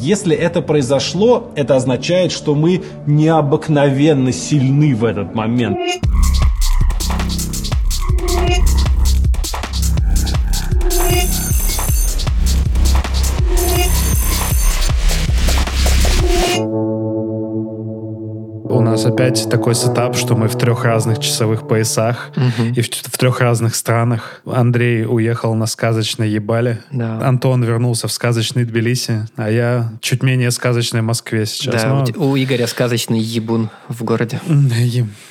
Если это произошло, это означает, что мы необыкновенно сильны в этот момент. Нас опять такой сетап, что мы в трех разных часовых поясах Мгм. и в, в трех разных странах. Андрей уехал на сказочной Ебале. Да. Антон вернулся в сказочный Тбилиси, а я чуть менее сказочной Москве сейчас. Да, Но- у те- у Игоря сказочный ебун в городе.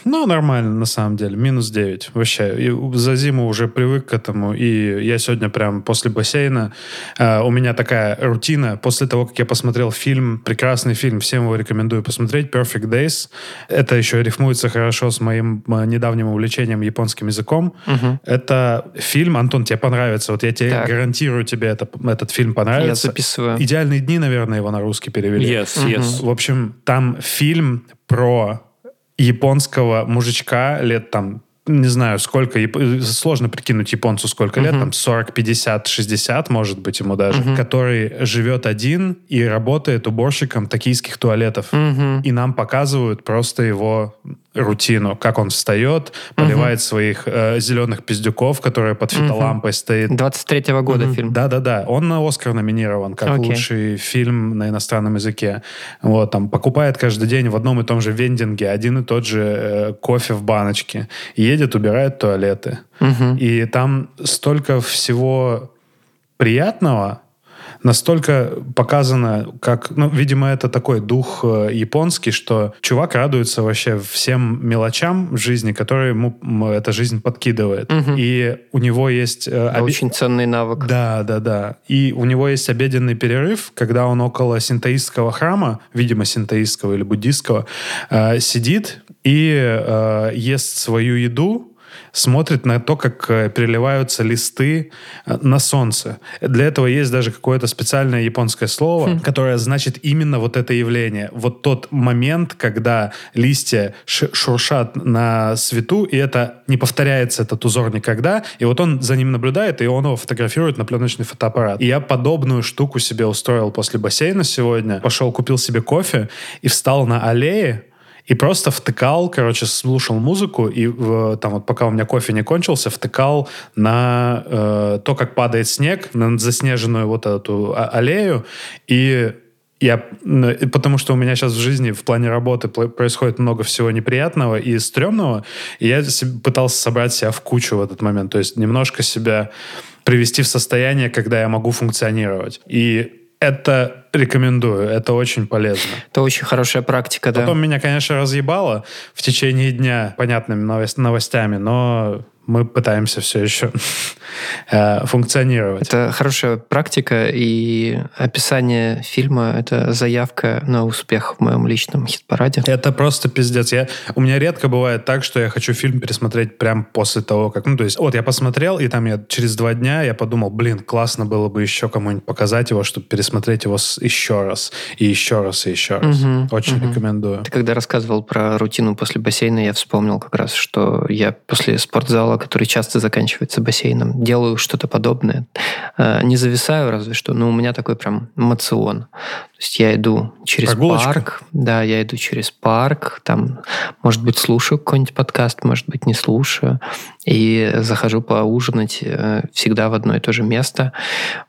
Ну, нормально, на самом деле. Минус 9. Вообще, И за зиму уже привык к этому. И я сегодня прям после бассейна... э, у меня такая рутина. После того, как я посмотрел фильм, прекрасный фильм, всем его рекомендую посмотреть, Perfect Days. Это еще рифмуется хорошо с моим э, недавним увлечением японским языком. Мгм. Это фильм, Антон, тебе понравится. Вот я тебе Так. гарантирую, тебе это, этот фильм Я понравится. записываю. «Идеальные дни», наверное, его на русский перевели. Yes, yes. В общем, там фильм про японского мужичка лет там не знаю, сколько, яп- сложно прикинуть японцу сколько лет, там 40, 50, 60, может быть, ему даже, который живет один и работает уборщиком токийских туалетов. Мгм. И нам показывают просто его рутину, как он встает, поливает своих э, зеленых пиздюков, которые под фитолампой стоит, 23-го года фильм. да-да-да, он на Оскар номинирован как Окей. лучший фильм на иностранном языке. Вот, там, покупает каждый день в одном и том же вендинге один и тот же э, кофе в баночке. Едет, убирает туалеты. Мгм. И там столько всего приятного, настолько показано, как, ну, видимо, это такой дух э, японский, что чувак радуется вообще всем мелочам жизни, которые ему эта жизнь подкидывает. Мгм. И у него есть... э, оби- Очень ценный навык. да, да, да. И у него есть обеденный перерыв, когда он около синтоистского храма, видимо, синтоистского или буддистского, э, сидит и э, ест свою еду, смотрит на то, как э, переливаются листы э, на солнце. Для этого есть даже какое-то специальное японское слово, которое значит именно вот это явление. Вот тот момент, когда листья шуршат на свету, и это не повторяется этот узор никогда, и вот он за ним наблюдает, и он его фотографирует на пленочный фотоаппарат. И я подобную штуку себе устроил после бассейна сегодня. Пошел, купил себе кофе и встал на аллее, и просто втыкал, короче, слушал музыку, и там вот пока у меня кофе не кончился, втыкал на э, то, как падает снег, на заснеженную вот эту а- аллею, и я, потому что у меня сейчас в жизни в плане работы происходит много всего неприятного и стрёмного, и я пытался собрать себя в кучу в этот момент, то есть немножко себя привести в состояние, когда я могу функционировать. И это рекомендую, это очень полезно. Это очень хорошая практика, да. Потом меня, конечно, разъебало в течение дня понятными новос- новостями, но мы пытаемся все еще э, функционировать. Это хорошая практика, и описание фильма — это заявка на успех в моем личном хит-параде. Это просто пиздец. Я, у меня редко бывает так, что я хочу фильм пересмотреть прям после того, как... Ну, то есть, вот я посмотрел, и там я через два дня я подумал, блин, классно было бы еще кому-нибудь показать его, чтобы пересмотреть его еще раз, и еще раз, и еще раз. Мгм, Очень мгм. рекомендую. Ты когда рассказывал про рутину после бассейна, я вспомнил как раз, что я после спортзала, который часто заканчивается бассейном, делаю что-то подобное. Э, Не зависаю разве что, но у меня такой прям мацион. То есть я иду через Прогулочка? парк, да, я иду через парк, там, может быть, слушаю какой-нибудь подкаст, может быть, не слушаю, и захожу поужинать э, всегда в одно и то же место,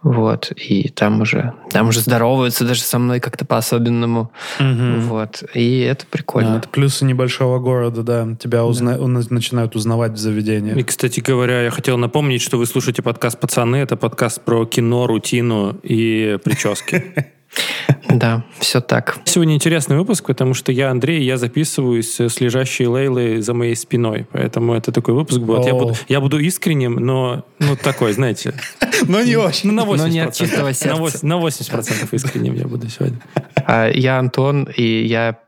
вот, и там уже, там уже здороваются даже со мной как-то по-особенному, Мгм. вот, и это прикольно. Да, это плюсы небольшого города, да. Тебя узна- уна- начинают узнавать в заведении. И, кстати говоря, я хотел напомнить, что вы слушаете подкаст «Пацаны». Это подкаст про кино, рутину и прически. Да, все так. Сегодня интересный выпуск, потому что я Андрей, я записываюсь с лежащей Лейлой за моей спиной. Поэтому это такой выпуск будет. Я буду, я буду искренним, но ну такой, знаете, Но не очень. ну, на 80%. Но не от чистого сердца. На 80% искренним я буду сегодня. А я Антон, и я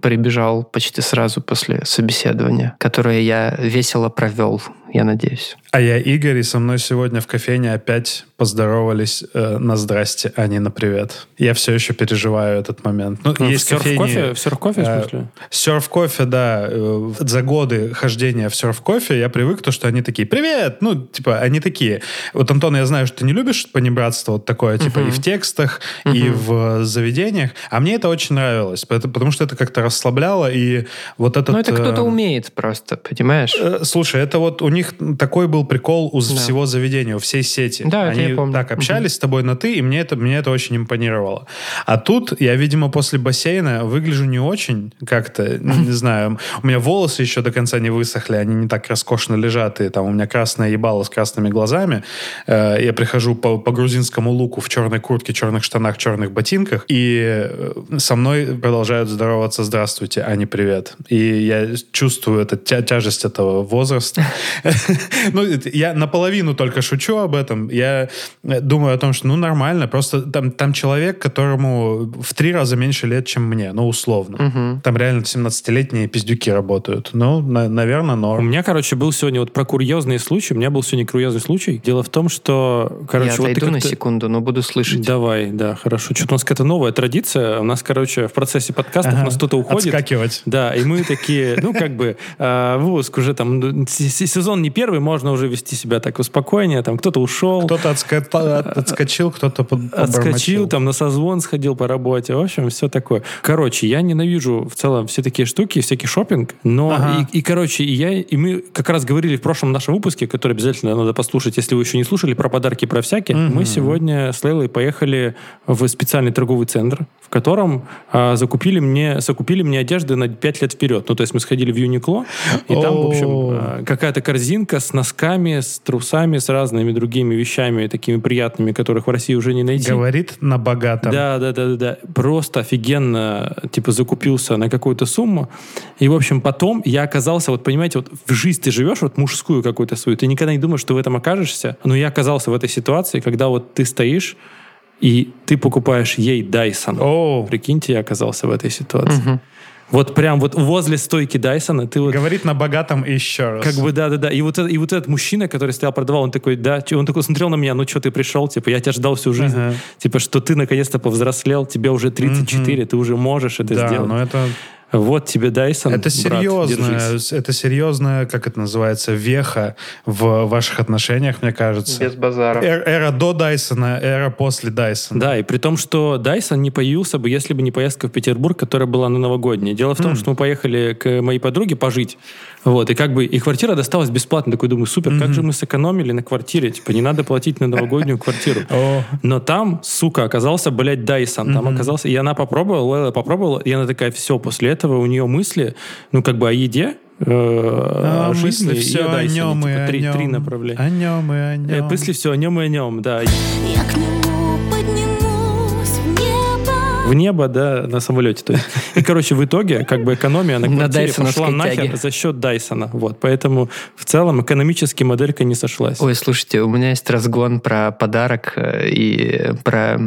прибежал почти сразу после собеседования, которое я весело провел. Я надеюсь. А я Игорь, и со мной сегодня в кофейне опять поздоровались э, на здрасте, а не на привет. Я все еще переживаю этот момент. Ну, Ну, есть в кофейни... кофе, в серф кофе, в э, смысле? Серф кофе, да. э, За годы хождения в серф кофе я привык, то, что они такие, привет! Ну, типа, они такие. Вот, Антон, я знаю, что ты не любишь понебратство вот такое, типа, и в текстах, и в заведениях. А мне это очень нравилось, поэтому- потому что это как-то расслабляло, и вот этот... Ну, это кто-то э, умеет просто, понимаешь? Э, Слушай, это вот у них такой был прикол у всего заведения, у всей сети. Да, Они я помню. так общались с тобой на ты, и мне это, мне это очень импонировало. А тут я, видимо, после бассейна выгляжу не очень как-то, ну, не знаю. У меня волосы еще до конца не высохли, они не так роскошно лежат, и там у меня красное ебало с красными глазами. Э, Я прихожу по, по грузинскому луку в черной куртке, черных штанах, черных ботинках, и э, со мной продолжают здороваться «здравствуйте», а не «привет». И я чувствую это, тя- тяжесть этого возраста. Ну, я наполовину только шучу об этом. Я э, думаю о том, что ну нормально, просто там, там человек, которому в три раза меньше лет, чем мне, ну условно. Там реально 17-летние пиздюки работают. Ну, наверное, У норм. меня, короче, был сегодня вот про курьезные случаи. У меня был сегодня курьезный случай. Дело в том, что, короче, я вот ты отойду на секунду, но буду слышать. Давай, да, хорошо. Что-то у нас какая-то новая традиция. У нас, короче, в процессе подкастов у нас кто-то уходит. Отскакивать. Да, и мы такие, ну, как бы, э, выпуск уже там, ну, сезон не первый, можно уже вести себя так успокойнее, там, кто-то ушел, Кто-то отска- от- отскочил, кто-то под- отскочил, там, на созвон сходил по работе, в общем, все такое. Короче, я ненавижу в целом все такие штуки, всякий шопинг, но, Ага. и, и, короче, и я, и мы как раз говорили в прошлом нашем выпуске, который обязательно надо послушать, если вы еще не слушали, про подарки, про всякие, мы сегодня с Лейлой поехали в специальный торговый центр, в котором а, закупили мне, закупили мне одежды на 5 лет вперед. Ну, то есть мы сходили в Юникло, и там, в общем, а, какая-то корзинка с носками, с трусами, с разными другими вещами, такими приятными, которых в России уже не найти. Говорит на богатом. Да, да, да, да, да. Просто офигенно, типа, закупился на какую-то сумму. И, в общем, потом я оказался, вот понимаете, вот в жизнь ты живешь, вот мужскую какую-то свою, ты никогда не думаешь, что в этом окажешься. Но я оказался в этой ситуации, когда вот ты стоишь, и ты покупаешь ей Dyson. О, Прикиньте, я оказался в этой ситуации. Вот прям вот возле стойки Дайсона ты вот говорит на богатом еще раз. как бы, да, да, да. И вот, это- и вот этот мужчина, который стоял, продавал, он такой, да, чё?» он такой смотрел на меня, ну что ты пришел, типа, я тебя ждал всю жизнь. Ага. Типа, что ты наконец-то повзрослел, тебе уже 34, ты уже можешь это да, сделать. но это Вот тебе Дайсон, Это держись. это серьезная, как это называется, веха в ваших отношениях, мне кажется. Без базара. Эр- Эра до Дайсона, эра после Дайсона. Да, и при том, что Дайсон не появился бы, если бы не поездка в Петербург, которая была на новогодней. Дело в том, что мы поехали к моей подруге пожить, вот, и как бы, и квартира досталась бесплатно. Такой думаю, супер, как же мы сэкономили на квартире, типа, не надо платить на новогоднюю квартиру. Но там, сука, оказался, блядь, Дайсон. Там оказался... И она попробовала, Лейла попробовала, и она такая, все, после этого у нее мысли, ну, как бы о еде, э, а о жизни мысли и все о о нем и Типа, о три, нем. три направления. О нем и о нем. Мысли все о нем и о нем, да. Я к нему. В небо, да, на самолете. То есть. И, короче, в итоге, как бы экономия на На квартире дайсоновской пошла нахер за счет Дайсона. Вот, поэтому в целом экономически моделька не сошлась. Ой, слушайте, у меня есть разгон про подарок э, и про,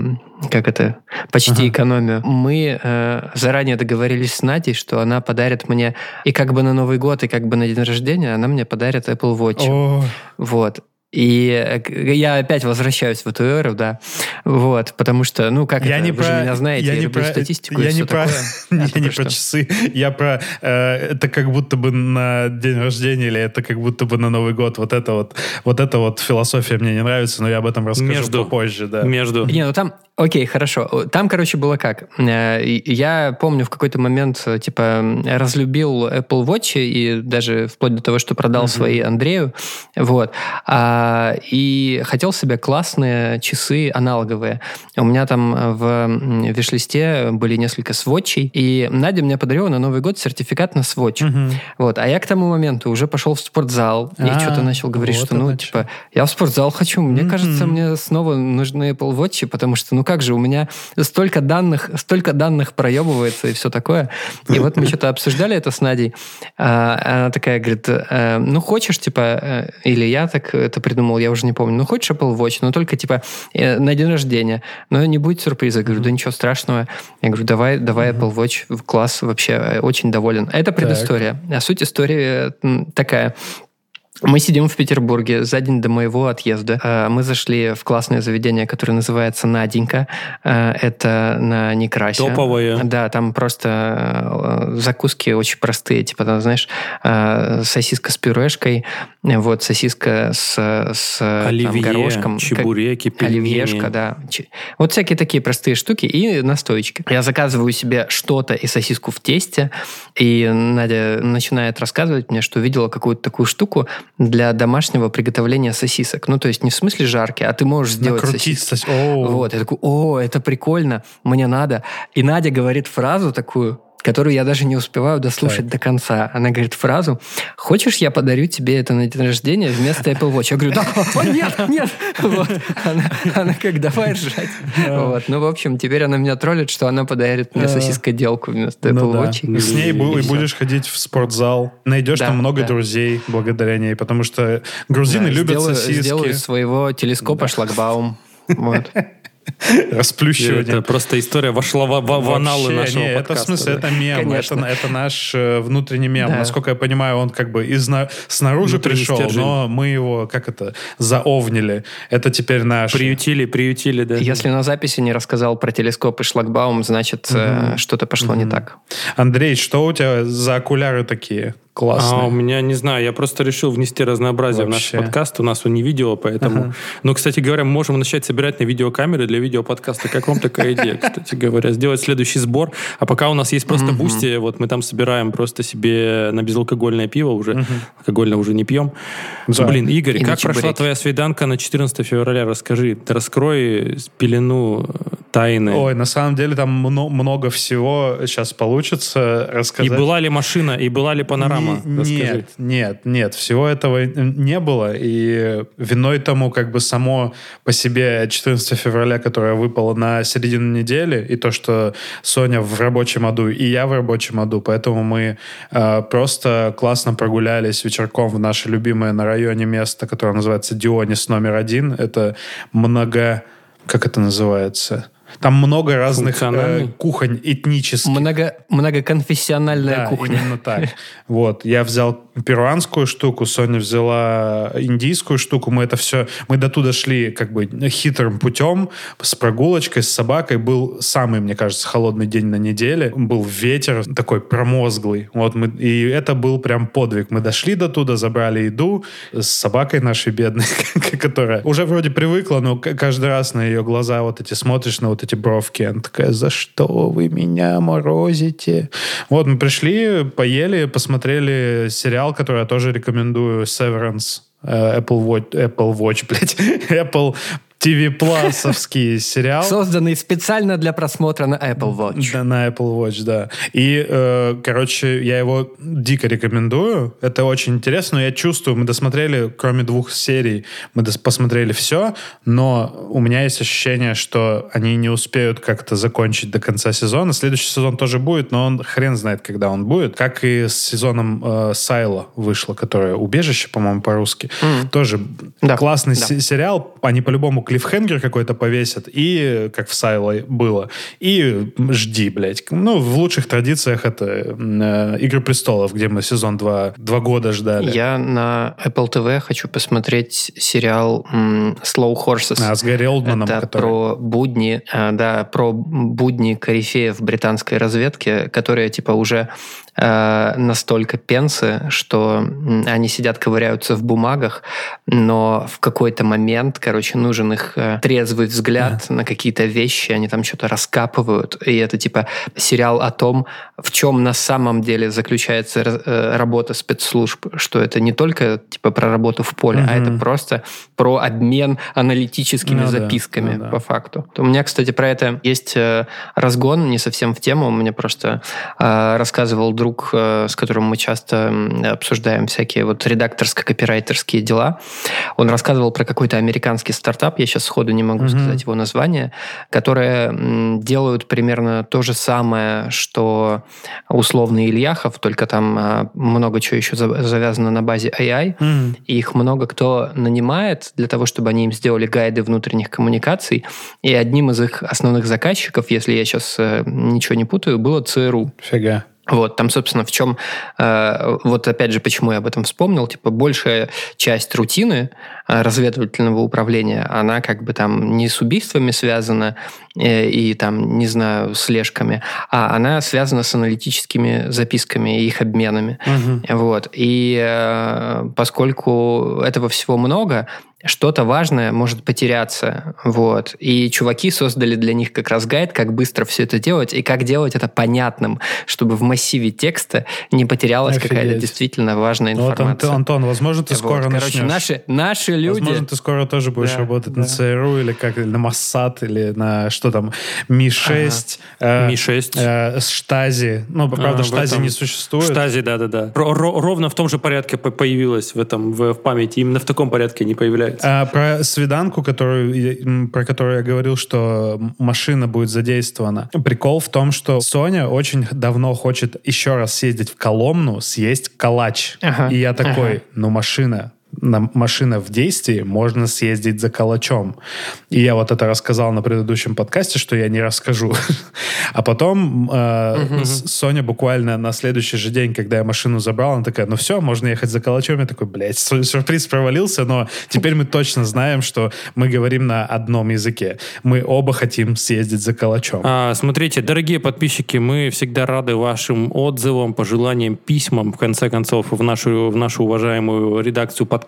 как это, почти экономию. Мы э, заранее договорились с Надей, что она подарит мне и как бы на Новый год, и как бы на день рождения она мне подарит Apple Watch. О, Вот. И э, я опять возвращаюсь в эту эру, да. Вот, потому что, ну, как я это, не вы про, же меня знаете, я, не люблю про, статистику я и не про, такое. А я не про часы, я про э, это как будто бы на день рождения или это как будто бы на Новый год. Вот это вот, вот эта вот философия мне не нравится, но я об этом расскажу Между. попозже, да. Между. Не, ну там, окей, хорошо. Там, короче, было как. Э, Я помню в какой-то момент, э, типа, разлюбил Apple Watch и даже вплоть до того, что продал свои Андрею. Вот. А, и хотел себе классные часы аналоговые. У меня там э, в виш-листе были несколько сводчей, и Надя мне подарила на Новый год сертификат на сводч. Вот. А я к тому моменту уже пошел в спортзал и А, что-то начал говорить, вот что, ну, типа, я в спортзал хочу. Мне кажется, мне снова нужны Apple Watch, потому что, ну как же, у меня столько данных, столько данных проебывается и все такое. И вот мы что-то обсуждали это с Надей. А, Она такая говорит, э, ну хочешь, типа, э, или я так это придумал, я уже не помню, ну хочешь Apple Watch, но только, типа, э, на день рождения. Но не будет сюрприза. Я говорю, да ничего страшного. Я говорю, давай, давай Apple Watch, в класс, вообще очень доволен. Это предыстория. А суть истории такая. Мы сидим в Петербурге за день до моего отъезда. Э, Мы зашли в классное заведение, которое называется «Наденька». Э, Это на Некрасе. Топовое. Да, там просто э, закуски очень простые. Типа, там, знаешь, сосиска с пюрешкой, вот, сосиска с, с там, Оливье, горошком. как- чебуреки, пельмени. Оливьешка, да. Вот всякие такие простые штуки и настоечки. Я заказываю себе что-то и сосиску в тесте, и Надя начинает рассказывать мне, что видела какую-то такую штуку для домашнего приготовления сосисок. Ну, то есть не в смысле жарки, а ты можешь сделать Накрутить сосиски. сос-. Вот, я такой, о, это прикольно, мне надо. И Надя говорит фразу такую, которую я даже не успеваю дослушать до конца. Она говорит фразу, хочешь, я подарю тебе это на день рождения вместо Apple Watch? Я говорю, да, о, нет, нет. Вот. Она, она как, давай ржать. Вот. Ну, в общем, теперь она меня троллит, что она подарит мне сосискоделку вместо Apple Ну да. Watch. С ней бу- И и будешь ходить в спортзал. Найдешь Да, там много да. друзей благодаря ней, потому что грузины Да, любят сделаю, сосиски. сделаю своего телескопа шлагбаум. Вот. Расплющивание. Это просто история вошла в, в- в аналы Вообще, нашего не, это в подкаста. смысле, да. это мем, это, Конечно. это наш э, внутренний мем. Да. Насколько я понимаю, он как бы изна- снаружи Внутренний пришел, стержень. но мы его, как это, заовнили. Это теперь наш... Приютили, приютили, да. Если на записи не рассказал про телескоп и шлагбаум, значит, э, что-то пошло не так. Андрей, что у тебя за окуляры такие классные? А, у меня, не знаю, я просто решил внести разнообразие в Вообще. наш подкаст. У нас он не видео, поэтому... Ну, кстати говоря, мы можем начать собирать на видеокамеры для видеоподкаста. Как вам такая идея, кстати говоря? Сделать следующий сбор. А пока у нас есть просто Boosty, вот мы там собираем просто себе на безалкогольное пиво уже. Алкогольное уже не пьем. Блин, Игорь, как прошла твоя свиданка на 14 февраля? Расскажи. Ты раскрой пелену тайны. Ой, на самом деле там мно- много всего сейчас получится И рассказать. была ли машина, и была ли панорама? Не-. Нет, нет, нет, всего этого не было. И виной тому как бы само по себе 14 февраля, которое выпало на середину недели, и то, что Соня в рабочем аду, и я в рабочем аду, поэтому мы э, просто классно прогулялись вечерком в наше любимое на районе место, которое называется Дионис номер один. Это много... Как это называется? Там много разных э, кухонь этнических. Много, многоконфессиональная Да, кухня. именно так. Вот, я взял перуанскую штуку, Соня взяла индийскую штуку. Мы это все, мы до туда шли как бы хитрым путем, с прогулочкой, с собакой. Был самый, мне кажется, холодный день на неделе. Был ветер такой промозглый. Вот мы, и это был прям подвиг. Мы дошли до туда, забрали еду с собакой нашей бедной, которая уже вроде привыкла, но каждый раз на ее глаза вот эти смотришь на вот эти бровки, она такая, за что вы меня морозите? Вот мы пришли, поели, посмотрели сериал, который я тоже рекомендую, Severance. э, Apple Watch, Apple Watch, блядь, Apple TV Plus сериал. Созданный специально для просмотра на Apple Watch. Да, на Apple Watch, да. И, э, короче, я его дико рекомендую. Это очень интересно, но я чувствую, мы досмотрели, кроме двух серий, мы дос- посмотрели все, но у меня есть ощущение, что они не успеют как-то закончить до конца сезона. Следующий сезон тоже будет, но он хрен знает, когда он будет. Как и с сезоном э, Сайла вышло, которое «Убежище», по-моему, по-русски. Тоже Да, классный да. се- сериал. Они по-любому клиффхенгер какой-то повесят, и как в Сайло было. И жди, блядь. Ну, в лучших традициях это э, «Игры престолов», где мы сезон 2 два года ждали. Я на Apple TV хочу посмотреть сериал м, Slow Horses. А, с Гарри Олдманом, Это который... про будни, э, да, про будни корифеев британской разведки, которые типа уже э, настолько пенсы, что они сидят, ковыряются в бумагах, но в какой-то момент, короче, нужен их э, трезвый взгляд на какие-то вещи, они там что-то раскапывают, и это типа сериал о том, в чем на самом деле заключается э, работа спецслужб, что это не только типа про работу в поле, а это просто про обмен аналитическими Ну да, записками ну да. по факту. У меня, кстати, про это есть э, разгон, не совсем в тему. Мне просто рассказывал друг, с которым мы часто обсуждаем всякие вот редакторско-копирайтерские дела. Он рассказывал про какой-то американский стартап, я сейчас сходу не могу Мгм. сказать его название, которые делают примерно то же самое, что условный Ильяхов, только там э, много чего еще за- завязано на базе AI. Мгм. И их много кто нанимает для того, чтобы они им сделали гайды внутренних коммуникаций. И одним из их основных заказчиков, если я сейчас ничего не путаю, было ЦРУ. Фига. Вот, там, собственно, в чем, э, вот опять же, почему я об этом вспомнил, типа, большая часть рутины э, разведывательного управления, она как бы там не с убийствами связана э, и там, не знаю, слежками, а она связана с аналитическими записками и их обменами. Вот, и э, поскольку этого всего много, что-то важное может потеряться. Вот. И чуваки создали для них как раз гайд, как быстро все это делать и как делать это понятным, чтобы в массиве текста не потерялась Офигеть. какая-то действительно важная Ну, вот, информация. Антон, Антон, возможно, ты Вот, скоро короче, начнешь. наши, наши люди... Возможно, ты скоро тоже будешь Да, работать да. на ЦРУ или как, или на Моссад, или на что там, Ми-6. э, Ми-6. э, Штази. Ну, правда, А, Штази этом- не существует. Штази, да-да-да. Ро- ро- ровно в том же порядке по- появилась в этом в, в памяти. Именно в таком порядке не появляется. А, про свиданку, которую, про которую я говорил, что машина будет задействована. Прикол в том, что Соня очень давно хочет еще раз съездить в Коломну, съесть калач. Ага, И я такой, ага. ну машина, на- машина в действии, можно съездить за калачом. И я вот это рассказал на предыдущем подкасте, что я не расскажу. А потом э, с- Соня буквально на следующий же день, когда я машину забрал, она такая, ну все, можно ехать за калачом. Я такой, блядь, сю- сюрприз провалился, но теперь мы точно знаем, что мы говорим на одном языке. Мы оба хотим съездить за калачом. А, смотрите, дорогие подписчики, мы всегда рады вашим отзывам, пожеланиям, письмам, в конце концов, в нашу, в нашу уважаемую редакцию подкаста.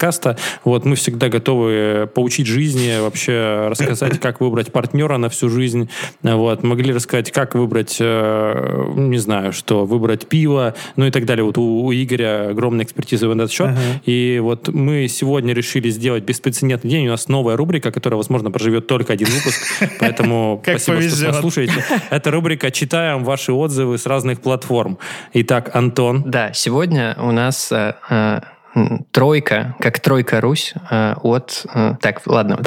Вот мы всегда готовы поучить жизни, вообще рассказать, как выбрать партнера на всю жизнь. Вот, могли рассказать, как выбрать, э, не знаю, что, выбрать пиво, ну и так далее. Вот у, у Игоря огромная экспертиза в этот счет. И вот мы сегодня решили сделать беспрецедентный день. У нас новая рубрика, которая, возможно, проживет только один выпуск. Поэтому Как спасибо, повезет. что послушаете. Это рубрика «Читаем ваши отзывы с разных платформ». Итак, Антон. Да, сегодня у нас э, э, тройка, как тройка Русь э, от... э, так, ладно.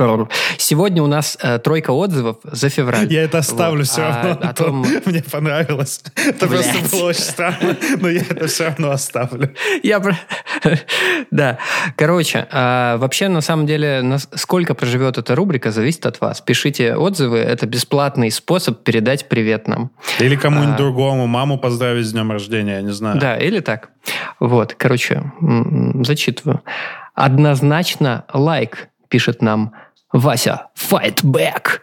Сегодня у нас э, тройка отзывов за февраль. Я это оставлю Вот. все А- равно, о Антон. том- Мне понравилось. Это просто Блядь. было очень странно, но я это все равно оставлю. Я Да. Короче, а, вообще, на самом деле, сколько проживет эта рубрика, зависит от вас. Пишите отзывы. Это бесплатный способ передать привет нам. Или кому-нибудь А. другому, маму поздравить с днем рождения, я не знаю. Да, или так. Вот, короче, зачитываю. Однозначно лайк, пишет нам Вася Back.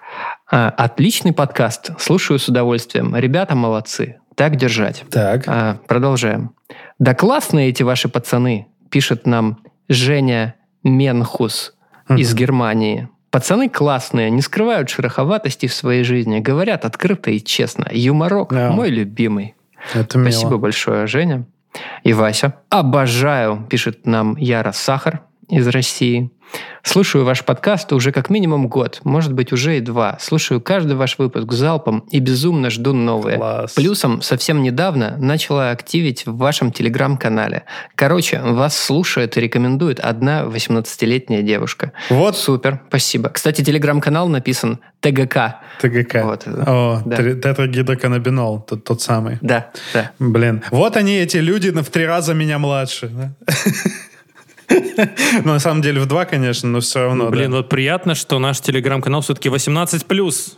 А, Отличный подкаст. Слушаю с удовольствием. Ребята молодцы. Так держать. Так. А, продолжаем. Да классные эти ваши пацаны, пишет нам Женя Менхус из Германии. Пацаны классные, не скрывают шероховатости в своей жизни, говорят открыто и честно. Юморок Да. мой любимый. Это мило. Спасибо большое, Женя. И Вася. Обожаю, пишет нам Яра Сахар из России. Слушаю ваш подкаст уже как минимум год, может быть, уже и два. Слушаю каждый ваш выпуск залпом и безумно жду новые. Класс. Плюсом совсем недавно начала активить в вашем телеграм-канале. Короче, вас слушает и рекомендует одна 18-летняя девушка. Вот Супер, спасибо. Кстати, телеграм-канал написан ТГК. ТГК. Вот. О, Да. тетрагидроканабинол, тот, тот самый. Да, да. Блин. Вот они, эти люди, в три раза меня младше. да? Ну, на самом деле, в два, конечно, но все равно. Блин, да. вот приятно, что наш телеграм-канал все-таки 18+.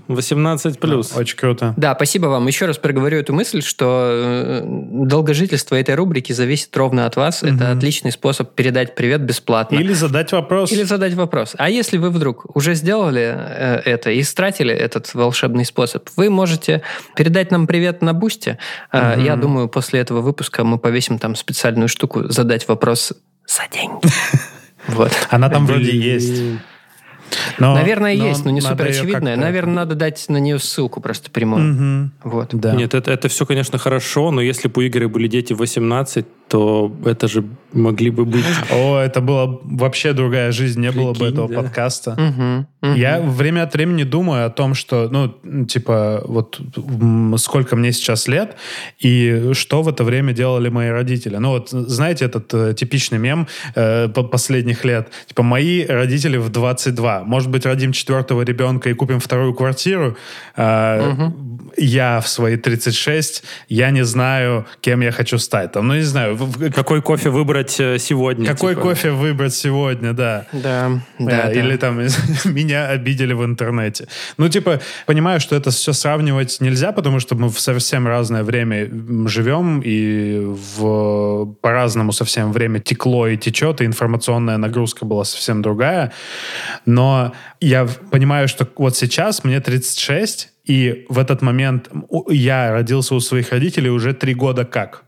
18+. Очень круто. Да, спасибо вам. Еще раз проговорю эту мысль, что э, долгожительство этой рубрики зависит ровно от вас. Это отличный способ передать привет бесплатно. Или задать вопрос. Или задать вопрос. А если вы вдруг уже сделали э, это и истратили этот волшебный способ, вы можете передать нам привет на Бусте. Э, Я думаю, после этого выпуска мы повесим там специальную штуку «Задать вопрос за деньги». Вот. Она там вроде есть. Но- Наверное, есть, но не супер очевидная. Наверное, надо дать на нее ссылку просто прямую. Мгм. Вот. Да. Нет, это, это все, конечно, хорошо, но если бы у Игоря были дети в 18, то это же могли бы быть... О, это была вообще другая жизнь, не было бы Прикинь, этого да. подкаста. Мгм, мгм. Я время от времени думаю о том, что, ну, типа, вот сколько мне сейчас лет, и что в это время делали мои родители. Ну, вот, знаете, этот э, типичный мем э, по- последних лет. Типа, мои родители в 22. Может быть, родим четвертого ребенка и купим вторую квартиру. А, Я в свои 36, я не знаю, кем я хочу стать. Там, ну, не знаю, в- Какой кофе выбрать э, сегодня? какой типа? кофе выбрать сегодня, да. Да, да, Э, да. Или там меня обидели в интернете. Ну, типа, понимаю, что это все сравнивать нельзя, потому что мы в совсем разное время живем, и в, по-разному совсем время текло и течет, и информационная нагрузка была совсем другая. Но я понимаю, что вот сейчас мне 36, и в этот момент я родился у своих родителей уже три года как.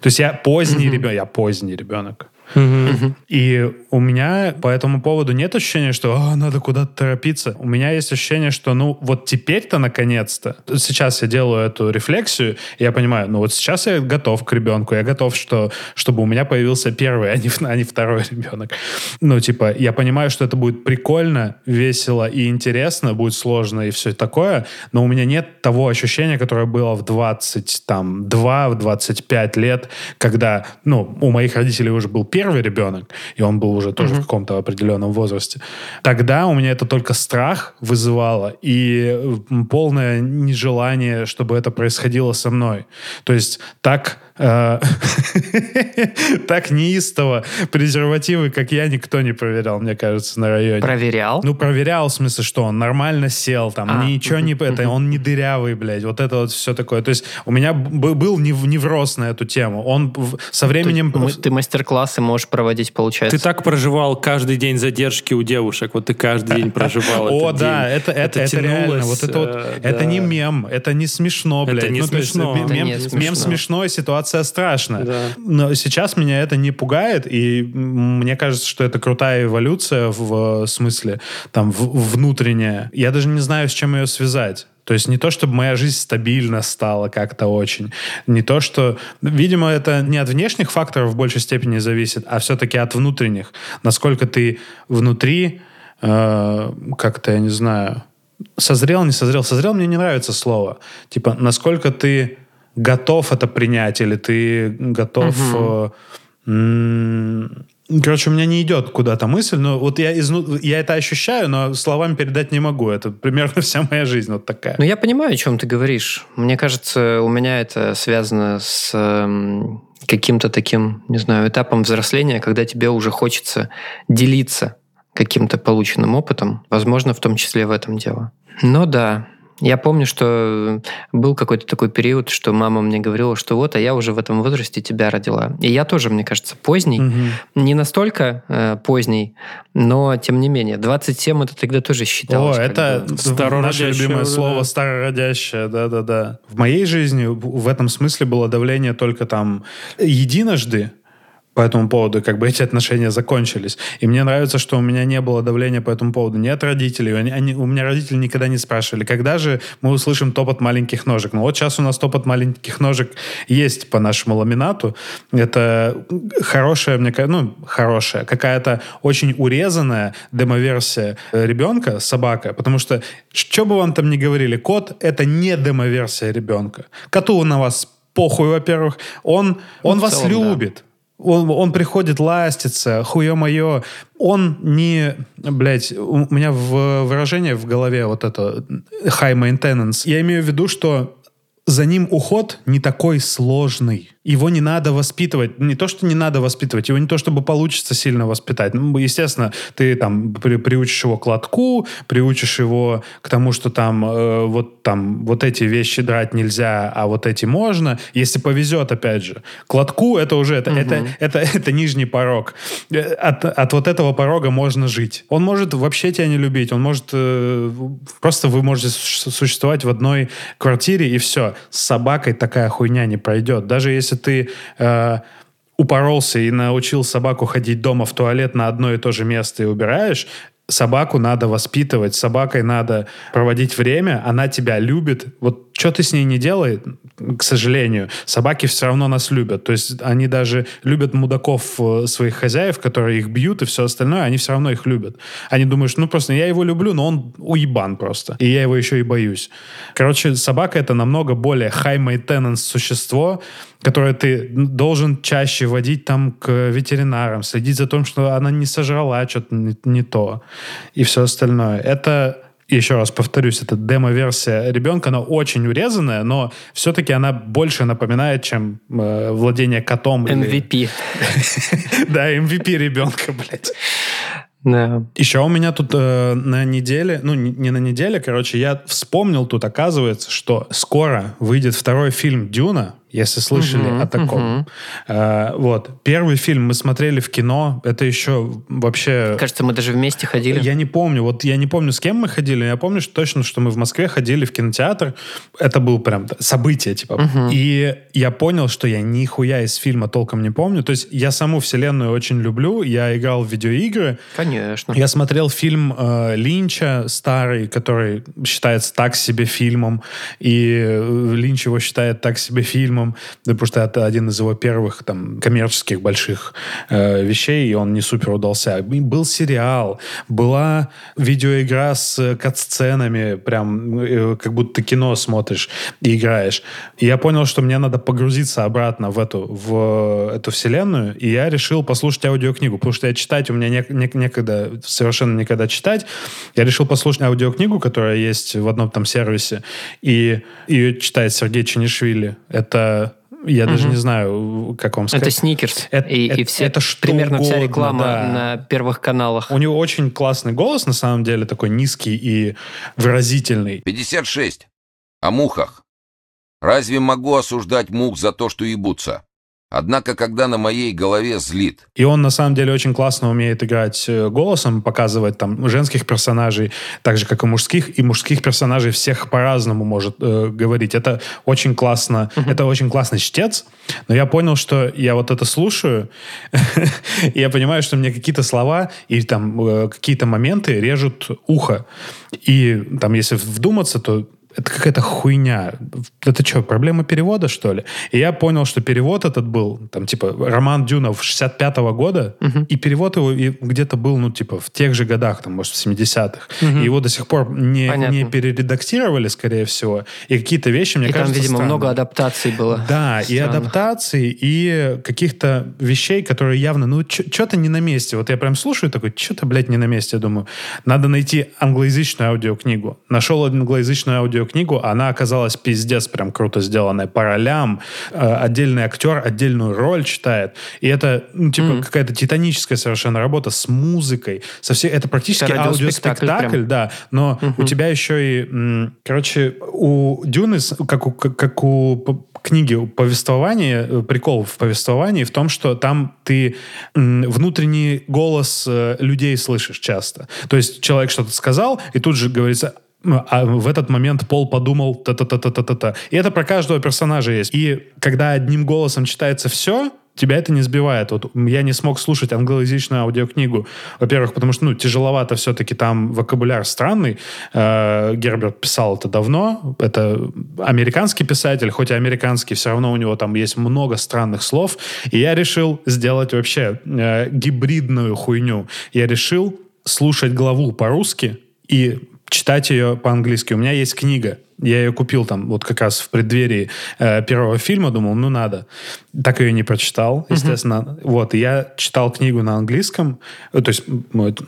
То есть я поздний ребенок, я поздний ребенок. И у меня по этому поводу нет ощущения, что «А, надо куда-то торопиться. У меня есть ощущение, что ну вот теперь-то наконец-то, сейчас я делаю эту рефлексию, и я понимаю, ну вот сейчас я готов к ребенку, я готов, что, чтобы у меня появился первый, а не, а не второй ребенок. Ну типа я понимаю, что это будет прикольно, весело и интересно, будет сложно и все такое, но у меня нет того ощущения, которое было в 22, в 25 лет, когда, ну, у моих родителей уже был первый ребенок, и он был уже тоже в каком-то определенном возрасте. Тогда у меня это только страх вызывало и полное нежелание, чтобы это происходило со мной. То есть так так неистово презервативы, как я, никто не проверял, мне кажется, на районе. Проверял? Ну, проверял, в смысле, что он нормально сел, там, А, ничего не... Это, он не дырявый, блядь, вот это вот все такое. То есть у меня б- был нев- невроз на эту тему. Он в- со временем... Ты мастер-классы можешь проводить, получается. Ты так проживал каждый день задержки у девушек, вот ты каждый день проживал О, да, это, реально. Вот это вот, э, это не мем, это не смешно, Это блядь. не Ну, смешно. Это мем, не мем смешно. смешной, ситуация страшная. Да. Но сейчас меня это не пугает, и мне кажется, что это крутая эволюция в смысле там в- внутренняя. Я даже не знаю, с чем ее связать. То есть не то, чтобы моя жизнь стабильно стала как-то очень. Не то, что... Видимо, это не от внешних факторов в большей степени зависит, а все-таки от внутренних. Насколько ты внутри э, как-то, я не знаю, созрел, не созрел. Созрел мне не нравится слово. Типа, насколько ты готов это принять, или ты готов... м, Короче, у меня не идет куда-то мысль, но вот я, изну... я это ощущаю, но словами передать не могу. Это примерно вся моя жизнь вот такая. Ну, я понимаю, о чем ты говоришь. Мне кажется, у меня это связано с эм, каким-то таким, не знаю, этапом взросления, когда тебе уже хочется делиться каким-то полученным опытом. Возможно, в том числе в этом дело. Но да, я помню, что был какой-то такой период, что мама мне говорила, что вот, а я уже в этом возрасте тебя родила. И я тоже, мне кажется, поздний. Мгм. Не настолько э, поздний, но тем не менее. 27 это тогда тоже О, считалось. как это наше Старородящее любимое уже, слово да. старородящее, да-да-да. В моей жизни в этом смысле было давление только там единожды, по этому поводу, как бы эти отношения закончились. И мне нравится, что у меня не было давления по этому поводу ни от родителей. Они, они- у меня родители никогда не спрашивали, когда же мы услышим топот маленьких ножек. Ну вот сейчас у нас топот маленьких ножек есть по нашему ламинату. Это хорошая, мне кажется, ну, хорошая, какая-то очень урезанная демоверсия э, ребенка, собака, потому что, что бы вам там ни говорили, кот — это не демоверсия ребенка. Коту на вас похуй, во-первых. Он, он Ну, вас целом, да. Он, он приходит ластится, хуе мое. Он не... Блять, у меня в выражение в голове вот это high maintenance. Я имею в виду, что за ним уход не такой сложный. Его не надо воспитывать. Не то, что не надо воспитывать, его не то, чтобы получится сильно воспитать. Ну, естественно, ты там при- приучишь его к лотку, приучишь его к тому, что там э, вот там вот эти вещи драть нельзя, а вот эти можно. Если повезет, опять же. К лотку это уже это, это, это, это нижний порог. Э, От, от вот этого порога можно жить. Он может вообще тебя не любить, он может э, просто вы можете су- существовать в одной квартире и все. С собакой такая хуйня не пройдет. Даже если ты э, упоролся и научил собаку ходить дома в туалет на одно и то же место и убираешь, собаку надо воспитывать, собакой надо проводить время, она тебя любит. Вот что ты с ней не делай, к сожалению, собаки все равно нас любят. То есть они даже любят мудаков э, своих хозяев, которые их бьют и все остальное, они все равно их любят. Они думают, что ну просто я его люблю, но он уебан просто. И я его еще и боюсь. Короче, собака это намного более high maintenance существо, которое ты должен чаще водить там к ветеринарам, следить за тем, что она не сожрала что-то не, не то и все остальное. Это еще раз повторюсь, это демо-версия ребенка, она очень урезанная, но все-таки она больше напоминает, чем э, владение котом. MVP. Да, MVP ребенка, блядь. Да. Еще у меня тут э, на неделе, ну не на неделе, короче, я вспомнил тут, оказывается, что скоро выйдет второй фильм «Дюна», если слышали Мгм, о таком. мгм. Э, вот. Первый фильм мы смотрели в кино, это еще вообще... Кажется, мы даже вместе ходили. Я не помню, вот я не помню, с кем мы ходили, я помню что точно, что мы в Москве ходили в кинотеатр. Это было прям событие, типа. Мгм. И я понял, что я нихуя из фильма толком не помню. То есть я саму вселенную очень люблю, я играл в видеоигры, Конечно. я смотрел фильм э, Линча старый, который считается так себе фильмом, и э, Линч его считает так себе фильмом, да, потому что это один из его первых там коммерческих больших э, вещей, и он не супер удался. И Был сериал, была видеоигра с кат-сценами, прям э, как будто кино смотришь и играешь. И я понял, что мне надо погрузиться обратно в эту, в эту вселенную, и я решил послушать аудиокнигу, потому что я читать у меня не- не- некогда, совершенно никогда читать. Я решил послушать аудиокнигу, которая есть в одном там сервисе, и ее читает Сергей Ченишвили. Это я даже Мгм. не знаю, как вам сказать. Это сникерс. Это- и, это- и все, это что примерно вся угодно, реклама да. на первых каналах. У него очень классный голос, на самом деле, такой низкий и выразительный. 56. О мухах. Разве могу осуждать мух за то, что ебутся? Однако, когда на моей голове злит, И он, на самом деле, очень классно умеет играть э, голосом, показывать там женских персонажей, так же, как и мужских, и мужских персонажей всех по-разному может э, говорить. Это очень классно, это очень классный чтец, но я понял, что я вот это слушаю, и я понимаю, что мне какие-то слова и там э, какие-то моменты режут ухо. И там, если вдуматься, то это какая-то хуйня. Это что, проблема перевода, что ли? И я понял, что перевод этот был, там, типа, роман Дюнов 65-го года, и перевод его и где-то был, ну, типа, в тех же годах, там, может, в 70-х. И его до сих пор не, Понятно. не перередактировали, скорее всего. И какие-то вещи, мне и там, кажется, видимо, странные. много адаптаций было. Да, и Странных. адаптаций, и каких-то вещей, которые явно, ну, что-то не на месте. Вот я прям слушаю такой, что-то, блядь, не на месте. Я думаю, надо найти англоязычную аудиокнигу. Нашел англоязычную аудиокнигу, она оказалась пиздец прям круто сделанная по ролям. Э, Отдельный актер отдельную роль читает. И это, ну, типа, какая-то титаническая совершенно работа с музыкой. Со всей, это практически Это аудиоспектакль, прям. да. Но у тебя еще и, короче, у Дюны, как у, как, у книги повествования, э, прикол в повествовании в том, что там ты внутренний голос э, людей слышишь часто. То есть человек что-то сказал, и тут же говорится, а в этот момент Пол подумал та-та-та-та-та-та. И это про каждого персонажа есть. И когда одним голосом читается все, тебя это не сбивает. Вот я не смог слушать англоязычную аудиокнигу. Во-первых, потому что, ну, тяжеловато все-таки там вокабуляр странный. Э, Герберт писал это давно. Это американский писатель, хоть и американский, все равно у него там есть много странных слов. И я решил сделать вообще э, гибридную хуйню. Я решил слушать главу по-русски и читать ее по-английски. У меня есть книга. Я ее купил там вот как раз в преддверии э, первого фильма, думал, ну надо. Так ее не прочитал, естественно. Вот, и я читал книгу на английском, э, то есть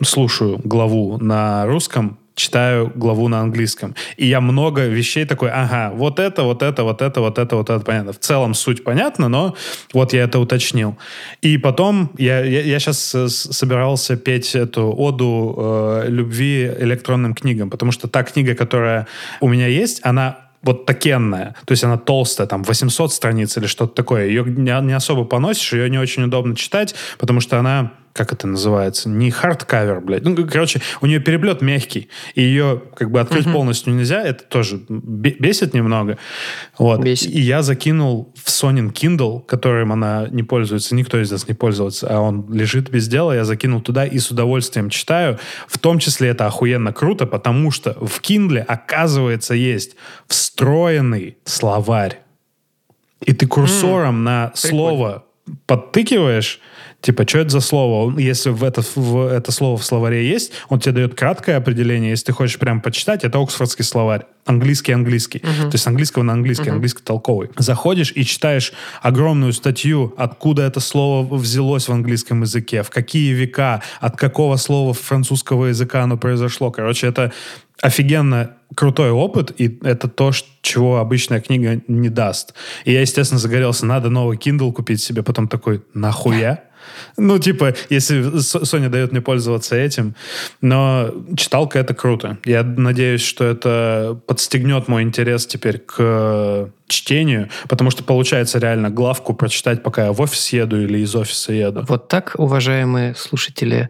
слушаю главу на русском, читаю главу на английском. И я много вещей такой, ага, вот это, вот это, вот это, вот это, вот это, понятно. В целом суть понятна, но вот я это уточнил. И потом я, я, сейчас собирался петь эту оду э, любви электронным книгам, потому что та книга, которая у меня есть, она вот такенная, то есть она толстая, там 800 страниц или что-то такое. Ее не, не особо поносишь, ее не очень удобно читать, потому что она как это называется, не hardcover, блядь. Ну, короче, у нее переплет мягкий, и ее как бы открыть полностью нельзя, это тоже бе- бесит немного. Вот. Бесит. И я закинул в Сонин Kindle, которым она не пользуется, никто из нас не пользуется, а он лежит без дела, я закинул туда и с удовольствием читаю. В том числе это охуенно круто, потому что в Kindle, оказывается, есть встроенный словарь. И ты курсором на слово подтыкиваешь, типа, что это за слово? Если в это, в это слово в словаре есть, он тебе дает краткое определение. Если ты хочешь прям почитать, это Оксфордский словарь. Английский-английский. То есть английского на английский, английский толковый. Заходишь и читаешь огромную статью, откуда это слово взялось в английском языке, в какие века, от какого слова французского языка оно произошло. Короче, это офигенно крутой опыт, и это то, чего обычная книга не даст. И я, естественно, загорелся, надо новый Kindle купить себе, потом такой, нахуя? Ну, типа, если Соня дает мне пользоваться этим. Но читалка — это круто. Я надеюсь, что это подстегнет мой интерес теперь к чтению, потому что получается реально главку прочитать, пока я в офис еду или из офиса еду. Вот так, уважаемые слушатели,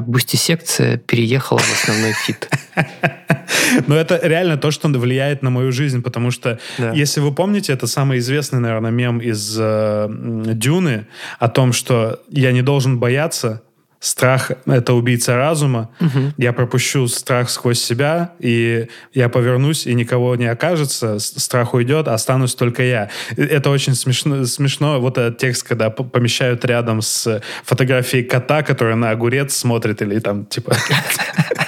Boosty-секция переехала в основной feed. Но это реально то, что влияет на мою жизнь, потому что, Да. если вы помните, это самый известный, наверное, мем из э, Дюны о том, что я не должен бояться, страх — это убийца разума, я пропущу страх сквозь себя, и я повернусь, и никого не окажется, страх уйдет, останусь только я. Это очень смешно, смешно. Вот этот текст, когда помещают рядом с фотографией кота, который на огурец смотрит, или там, типа...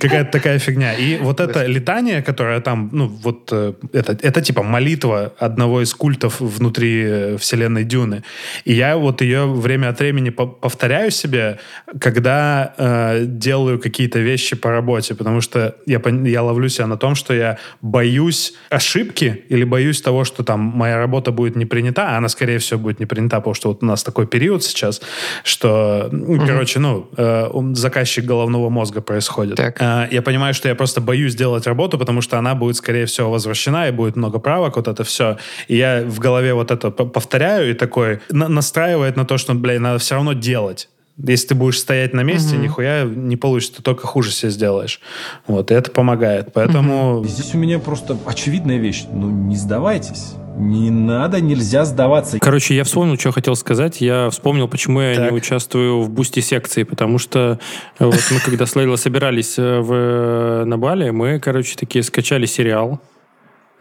Какая-то такая фигня. И вот это летание, которое там, ну, вот э, это, это типа молитва одного из культов внутри э, вселенной Дюны. И я вот ее время от времени по- повторяю себе, когда э, делаю какие-то вещи по работе, потому что я, я ловлю себя на том, что я боюсь ошибки или боюсь того, что там моя работа будет не принята, а она, скорее всего, будет не принята, потому что вот у нас такой период сейчас, что, ну, короче, ну, э, заказчик головного мозга происходит. Так. Э, Я понимаю, что я просто боюсь делать работу, потому что она будет, скорее всего, возвращена, и будет много правок, вот это все. И я в голове вот это повторяю, и такой на- настраивает на то, что, блин, надо все равно делать. Если ты будешь стоять на месте, нихуя не получится, ты только хуже себе сделаешь. Вот, и это помогает. Поэтому... Здесь у меня просто очевидная вещь. Ну, не сдавайтесь. Не надо, нельзя сдаваться. Короче, я вспомнил, что хотел сказать. Я вспомнил, почему я Так. не участвую в Boosty секции, потому что э, вот мы когда с Лейлой собирались э, в, на Бали, мы, короче, такие скачали сериал.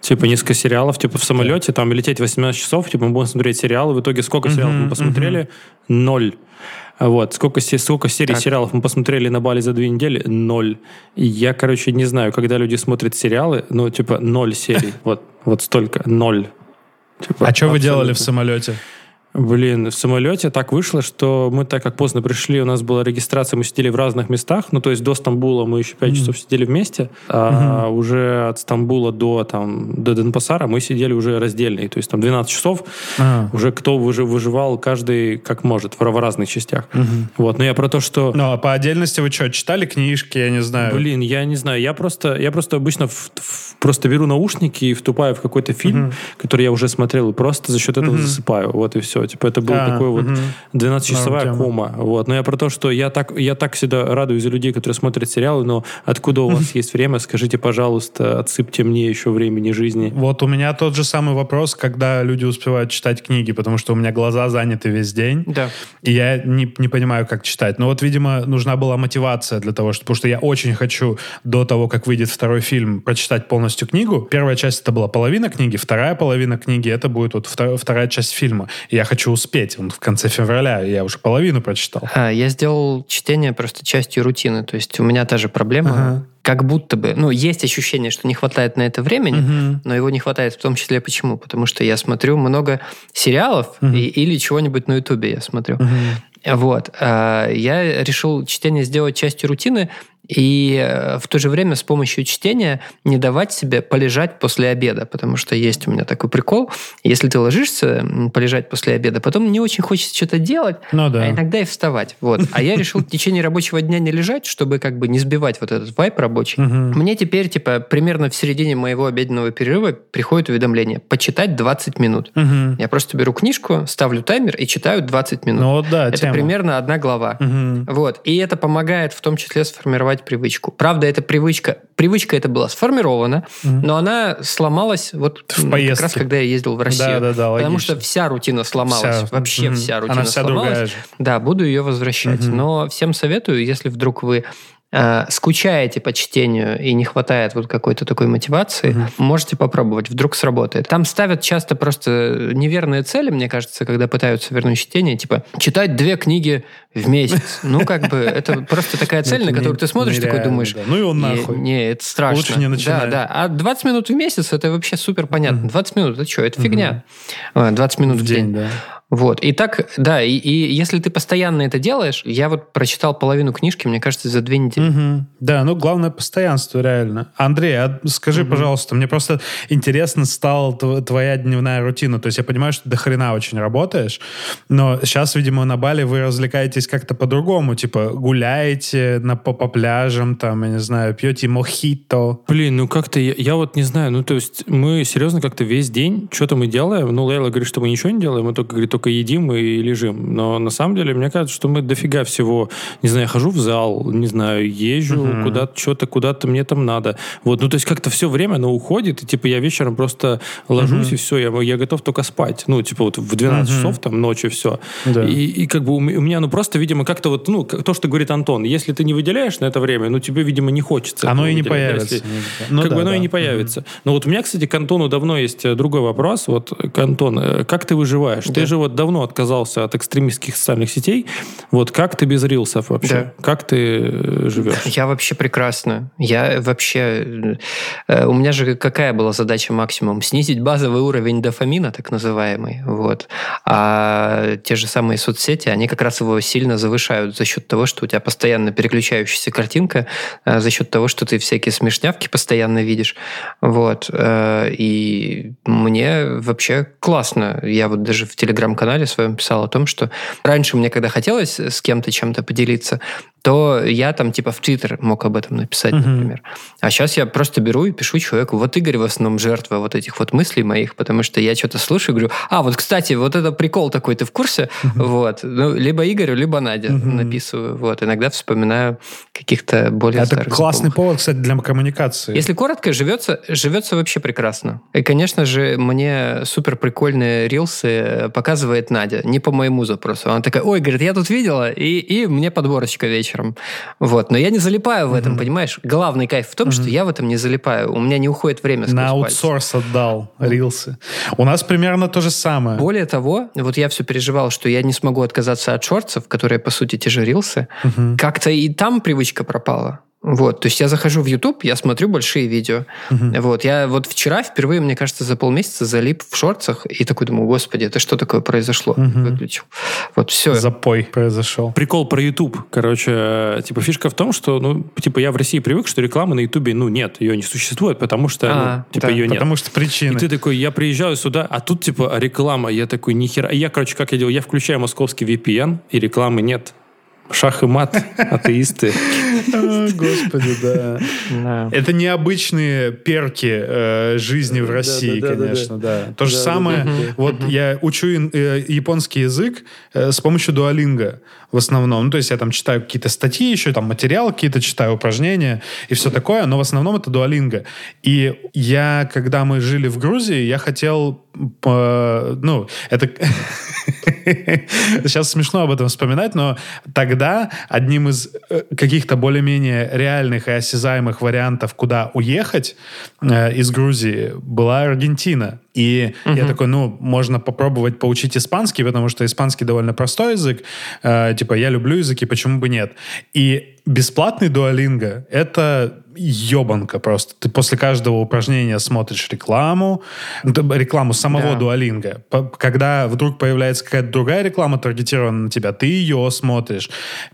Типа несколько сериалов, типа в самолете, там лететь 18 часов, типа мы будем смотреть сериалы. В итоге сколько сериалов мы посмотрели? Ноль. Вот. Сколько, сколько серий Так. сериалов мы посмотрели на Бали за две недели? Ноль. Я, короче, не знаю, когда люди смотрят сериалы, ну, типа, ноль серий. Вот, вот столько. Ноль. Типа, А что вы делали в самолете? Блин, в самолете так вышло, что мы так как поздно пришли, у нас была регистрация, мы сидели в разных местах, ну то есть до Стамбула мы еще 5 часов сидели вместе, а уже от Стамбула до, там, до Денпасара мы сидели уже раздельные, то есть там 12 часов, А. уже кто выжи- выживал каждый как может, в, в разных частях. Вот, но я про то, что... Ну, а по отдельности вы что, читали книжки, я не знаю? Блин, я не знаю, я просто, я просто обычно в- в- просто беру наушники и втупаю в какой-то фильм, который я уже смотрел, и просто за счет этого засыпаю. Вот и все. Типа это был А, такой вот мгм. 12-часовая Норм тема. кома. Вот. Но я про то, что я так, я так всегда радуюсь за людей, которые смотрят сериалы, но откуда у вас есть время, скажите, пожалуйста, отсыпьте мне еще времени жизни. Вот у меня тот же самый вопрос, когда люди успевают читать книги, потому что у меня глаза заняты весь день, Да. и я не, не понимаю, как читать. Но вот, видимо, нужна была мотивация для того, что, потому что я очень хочу до того, как выйдет второй фильм, прочитать полностью книгу. Первая часть это была половина книги, вторая половина книги это будет вот втор- вторая часть фильма. И я хочу успеть. Он в конце февраля, я уже половину прочитал. А, Я сделал чтение просто частью рутины. То есть у меня та же проблема. Ага. Как будто бы, ну, есть ощущение, что не хватает на это времени, Мгм. но его не хватает в том числе почему? Потому что я смотрю много сериалов и- или чего-нибудь на Ютубе я смотрю. Вот. А, Я решил чтение сделать частью рутины и э, в то же время с помощью чтения не давать себе полежать после обеда, потому что есть у меня такой прикол. Если ты ложишься полежать после обеда, потом не очень хочется что-то делать, Ну да. а иногда и вставать. Вот. А я решил в течение рабочего дня не лежать, чтобы как бы не сбивать вот этот вайп рабочий. Мгм. Мне теперь, типа, примерно в середине моего обеденного перерыва приходит уведомление почитать 20 минут. Мгм. Я просто беру книжку, ставлю таймер и читаю 20 минут. Ну вот да, это тема. примерно одна глава. Мгм. Вот. И это помогает в том числе сформировать привычку. Правда, эта привычка, привычка эта была сформирована, но она сломалась вот В как раз когда я ездил в Россию. Да-да-да, Потому логично. что вся рутина сломалась. Вся. Вообще Мгм. вся рутина Она вся сломалась. другая же. Да, буду ее возвращать. Мгм. Но всем советую, если вдруг вы э, скучаете по чтению и не хватает вот какой-то такой мотивации, можете попробовать, вдруг сработает. Там ставят часто просто неверные цели, мне кажется, когда пытаются вернуть чтение, типа читать две книги в месяц. Ну, как бы, это просто такая цель, на которую ты смотришь, такой думаешь. Ну и он нахуй. Не, это страшно. Лучше не начинай. Да, да. А 20 минут в месяц, это вообще супер понятно. 20 минут, это что, это фигня. А, 20 минут в, день. да. Вот. И так, да, и, и если ты постоянно это делаешь, я вот прочитал половину книжки, мне кажется, за две недели. Мгм. Да, ну главное постоянство, реально. Андрей, а скажи, пожалуйста, мне просто интересно стала тв- твоя дневная рутина. То есть я понимаю, что до хрена очень работаешь, но сейчас, видимо, на Бали вы развлекаетесь как-то по-другому. Типа гуляете на, по, по пляжам, там, я не знаю, пьете мохито. Блин, ну как-то я, я вот не знаю, ну то есть мы серьезно как-то весь день что-то мы делаем. Ну, Лейла говорит, что мы ничего не делаем, мы только, говорит, только едим и лежим. Но на самом деле, мне кажется, что мы дофига всего, не знаю, я хожу в зал, не знаю, езжу куда-то, что-то, куда-то мне там надо. Вот, ну то есть как-то все время оно уходит, и типа я вечером просто ложусь, и все, я, я готов только спать. Ну, типа вот в 12 часов там ночью все. Да. И, и как бы у меня, ну просто, видимо, как-то вот, ну, то, что говорит Антон, если ты не выделяешь на это время, ну тебе, видимо, не хочется. Оно и не да, появится. если- Ну как да, бы оно да. и не появится. Но вот у меня, кстати, к Антону давно есть э, другой вопрос. Вот, Антон, э, как ты выживаешь? Ты же вот давно отказался от экстремистских социальных сетей. Вот как ты без рилсов вообще? Как ты э, живешь? Я вообще прекрасно. Я вообще... У меня же какая была задача максимум? Снизить базовый уровень дофамина, так называемый. Вот. А те же самые соцсети, они как раз его сильно завышают за счет того, что у тебя постоянно переключающаяся картинка, э, за счет того, что ты всякие смешнявки постоянно видишь. Вот. Э, И мне вообще классно. Я вот даже в телеграм-канале своем писал о том, что раньше мне, когда хотелось с кем-то чем-то поделиться, то я там типа в Твиттер мог об этом написать, например. А сейчас я просто беру и пишу человеку, вот Игорь в основном жертва вот этих вот мыслей моих, потому что я что-то слушаю и говорю, а, вот, кстати, вот это прикол такой, ты в курсе? Вот. Ну, либо Игорю, либо Надя написываю. Вот. Иногда вспоминаю каких-то более Это старых классный знакомых. повод, кстати, для коммуникации. Если коротко, живется, живется вообще прекрасно. И, конечно же, мне супер прикольные рилсы показывает Надя, не по моему запросу. Она такая, ой, говорит, я тут видела, и, и мне подборочка вечером. Вот. Но я не залипаю в этом, понимаешь? Главный кайф в том, что я в этом не залипаю. У меня не уходит время На аутсорс отдал рилсы. У нас примерно то же самое. Более того, вот я все переживал, что я не смогу отказаться от шортсов, которые, по сути, те же рилсы. Как-то и там привычка пропала. Вот, то есть я захожу в YouTube, я смотрю большие видео. Вот, я вот вчера впервые, мне кажется, за полмесяца залип в шортсах и такой думаю, господи, это что такое произошло? Выключил. Вот все. Запой произошел. Прикол про YouTube. Короче, э, типа фишка в том, что, ну, типа я в России привык, что рекламы на YouTube, ну, нет, ее не существует, потому что, А, ну, типа да. ее нет. Потому что И причины. ты такой, я приезжаю сюда, а тут типа реклама, я такой, нихера. И я, короче, как я делаю? Я включаю московский VPN, и рекламы нет. Шах и мат, атеисты. Господи, да. Это необычные перки э, жизни в России, конечно, да. То же самое, вот я учу э, японский язык э, с помощью дуалинга в основном. Ну, то есть я там читаю какие-то статьи еще, там материал какие-то читаю, упражнения и все такое, но в основном это дуалинга. И я, когда мы жили в Грузии, я хотел, ну, это... Сейчас смешно об этом вспоминать, но тогда одним из э, каких-то более-менее реальных и осязаемых вариантов, куда уехать э, из Грузии, была Аргентина. И я такой, ну, можно попробовать поучить испанский, потому что испанский довольно простой язык. Э, типа, я люблю языки, почему бы нет? И бесплатный дуалинго — это ебанка просто. Ты после каждого упражнения смотришь рекламу, ну, рекламу самого Да. дуалинга. Когда вдруг появляется какая-то другая реклама, таргетированная на тебя, ты ее смотришь.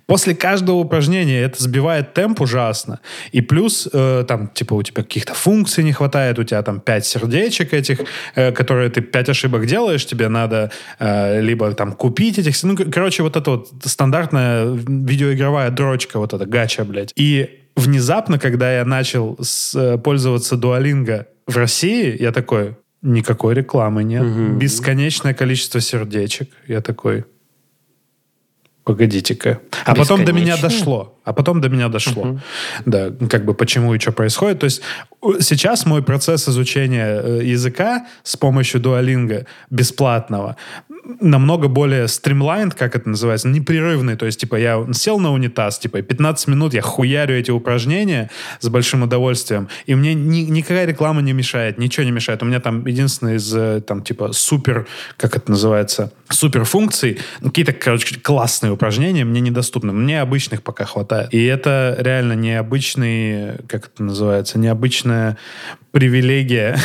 После каждого упражнения это сбивает темп ужасно. И плюс, э, там, типа, у тебя каких-то функций не хватает, у тебя там пять сердечек этих, которые ты пять ошибок делаешь, тебе надо э, либо там купить этих... Ну, короче, вот это вот стандартная видеоигровая дрочка, вот эта гача, блядь. И внезапно, когда я начал с- э, пользоваться дуалинго в России, я такой, никакой рекламы нет. Бесконечное количество сердечек. Я такой, погодите-ка. А потом до меня дошло. А потом до меня дошло. Да, как бы почему и что происходит. То есть сейчас мой процесс изучения э, языка с помощью дуалинга бесплатного намного более стримлайн, как это называется, непрерывный. То есть, типа, я сел на унитаз, типа, и 15 минут я хуярю эти упражнения с большим удовольствием, и мне ни- никакая реклама не мешает, ничего не мешает. У меня там единственное из, э, там, типа, супер, как это называется, супер функций, ну, какие-то, короче, классные упражнения мне недоступны. Мне обычных пока хватает. И это реально необычный, как это называется, необычная привилегия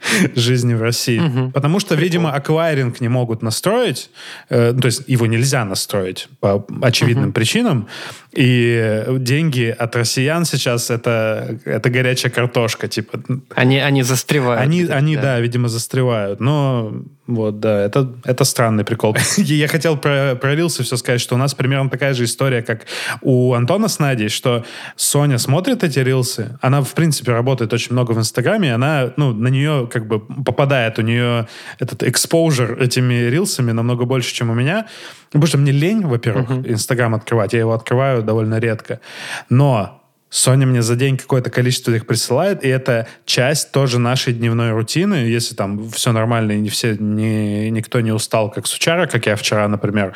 жизни в России. Потому что, видимо, аквайринг не могут настроить, э, то есть его нельзя настроить по очевидным причинам, и деньги от россиян сейчас это, это горячая картошка, типа. Они, они застревают. Они, они да. видимо, застревают. Но вот, да, это, это странный прикол. Я хотел про, про Рилсы все сказать, что у нас примерно такая же история, как у Антона с Надей, что Соня смотрит эти рилсы, она, в принципе, работает очень много в Инстаграме, она, ну, на нее как бы попадает, у нее этот экспозер этими рилсами намного больше, чем у меня. Потому что мне лень, во-первых, Инстаграм открывать. Я его открываю довольно редко. Но Соня мне за день какое-то количество их присылает, и это часть тоже нашей дневной рутины. Если там все нормально, и не все, не, никто не устал, как сучара, как я вчера, например,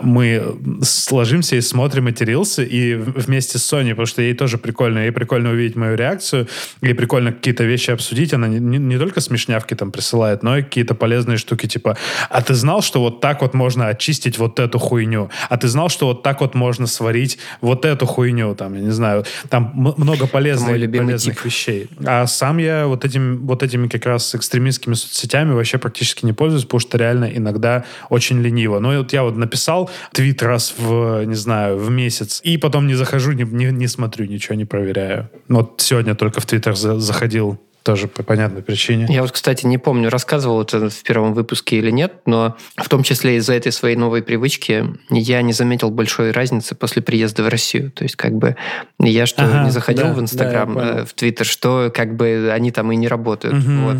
мы сложимся и смотрим эти рилсы, и вместе с Соней, потому что ей тоже прикольно, ей прикольно увидеть мою реакцию, ей прикольно какие-то вещи обсудить. Она не, не, не только смешнявки там присылает, но и какие-то полезные штуки, типа, а ты знал, что вот так вот можно очистить вот эту хуйню? А ты знал, что вот так вот можно сварить вот эту хуйню? Там, я не знаю, там много полезных, полезных тип. вещей. А сам я вот, этим, вот этими как раз экстремистскими соцсетями вообще практически не пользуюсь, потому что реально иногда очень лениво. Но вот я вот написал твит раз в, не знаю, в месяц, и потом не захожу, не, не, не смотрю, ничего не проверяю. Вот сегодня только в твиттер за, заходил тоже по понятной причине. Я вот, кстати, не помню, рассказывал это в первом выпуске или нет, но в том числе из-за этой своей новой привычки я не заметил большой разницы после приезда в Россию. То есть, как бы, я что ага, не заходил да, в Инстаграм, да, э, в Твиттер, что как бы они там и не работают. Угу. Вот.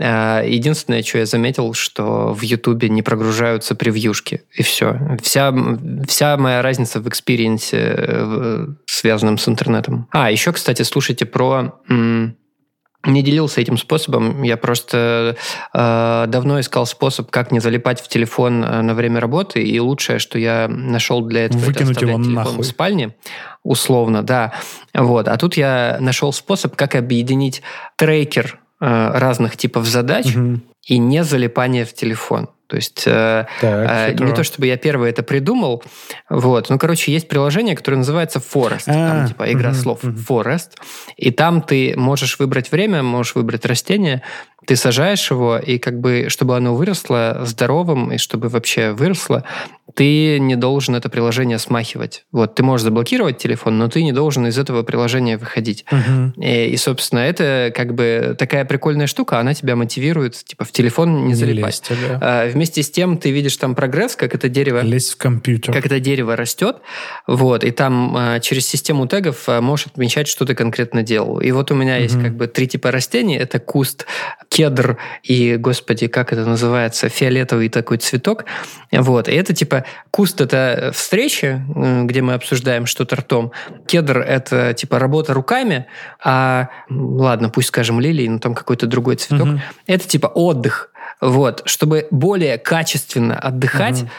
А, единственное, что я заметил, что в Ютубе не прогружаются превьюшки, и все. Вся, вся моя разница в experience е, э, связанном с интернетом. А, еще, кстати, слушайте про не делился этим способом. Я просто э, давно искал способ, как не залипать в телефон э, на время работы, и лучшее, что я нашел для этого, Выкинуть это его телефон нахуй. в спальне, условно, да. Вот. А тут я нашел способ, как объединить трекер э, разных типов задач угу. и не залипание в телефон. То есть э, так, э, не то, чтобы я первый это придумал, вот. Ну, короче, есть приложение, которое называется Forest, а, там типа игра угу, слов угу. Forest, и там ты можешь выбрать время, можешь выбрать растение, ты сажаешь его, и как бы, чтобы оно выросло здоровым, и чтобы вообще выросло, ты не должен это приложение смахивать. Вот, ты можешь заблокировать телефон, но ты не должен из этого приложения выходить. Угу. И, и, собственно, это как бы такая прикольная штука, она тебя мотивирует, типа, в телефон не, не залипать. Лезьте, да. а, вместе с тем ты видишь там прогресс, как это дерево... Лезть в компьютер. Как это дерево растет, вот, и там а, через систему тегов а, можешь отмечать, что ты конкретно делал. И вот у меня угу. есть как бы три типа растений. Это куст, кедр и, господи, как это называется, фиолетовый такой цветок. Вот. И это типа куст – это встречи, где мы обсуждаем что-то ртом. Кедр – это типа работа руками, а, ладно, пусть скажем лилии, но там какой-то другой цветок. Угу. Это типа отдых. Вот, чтобы более качественно отдыхать, угу.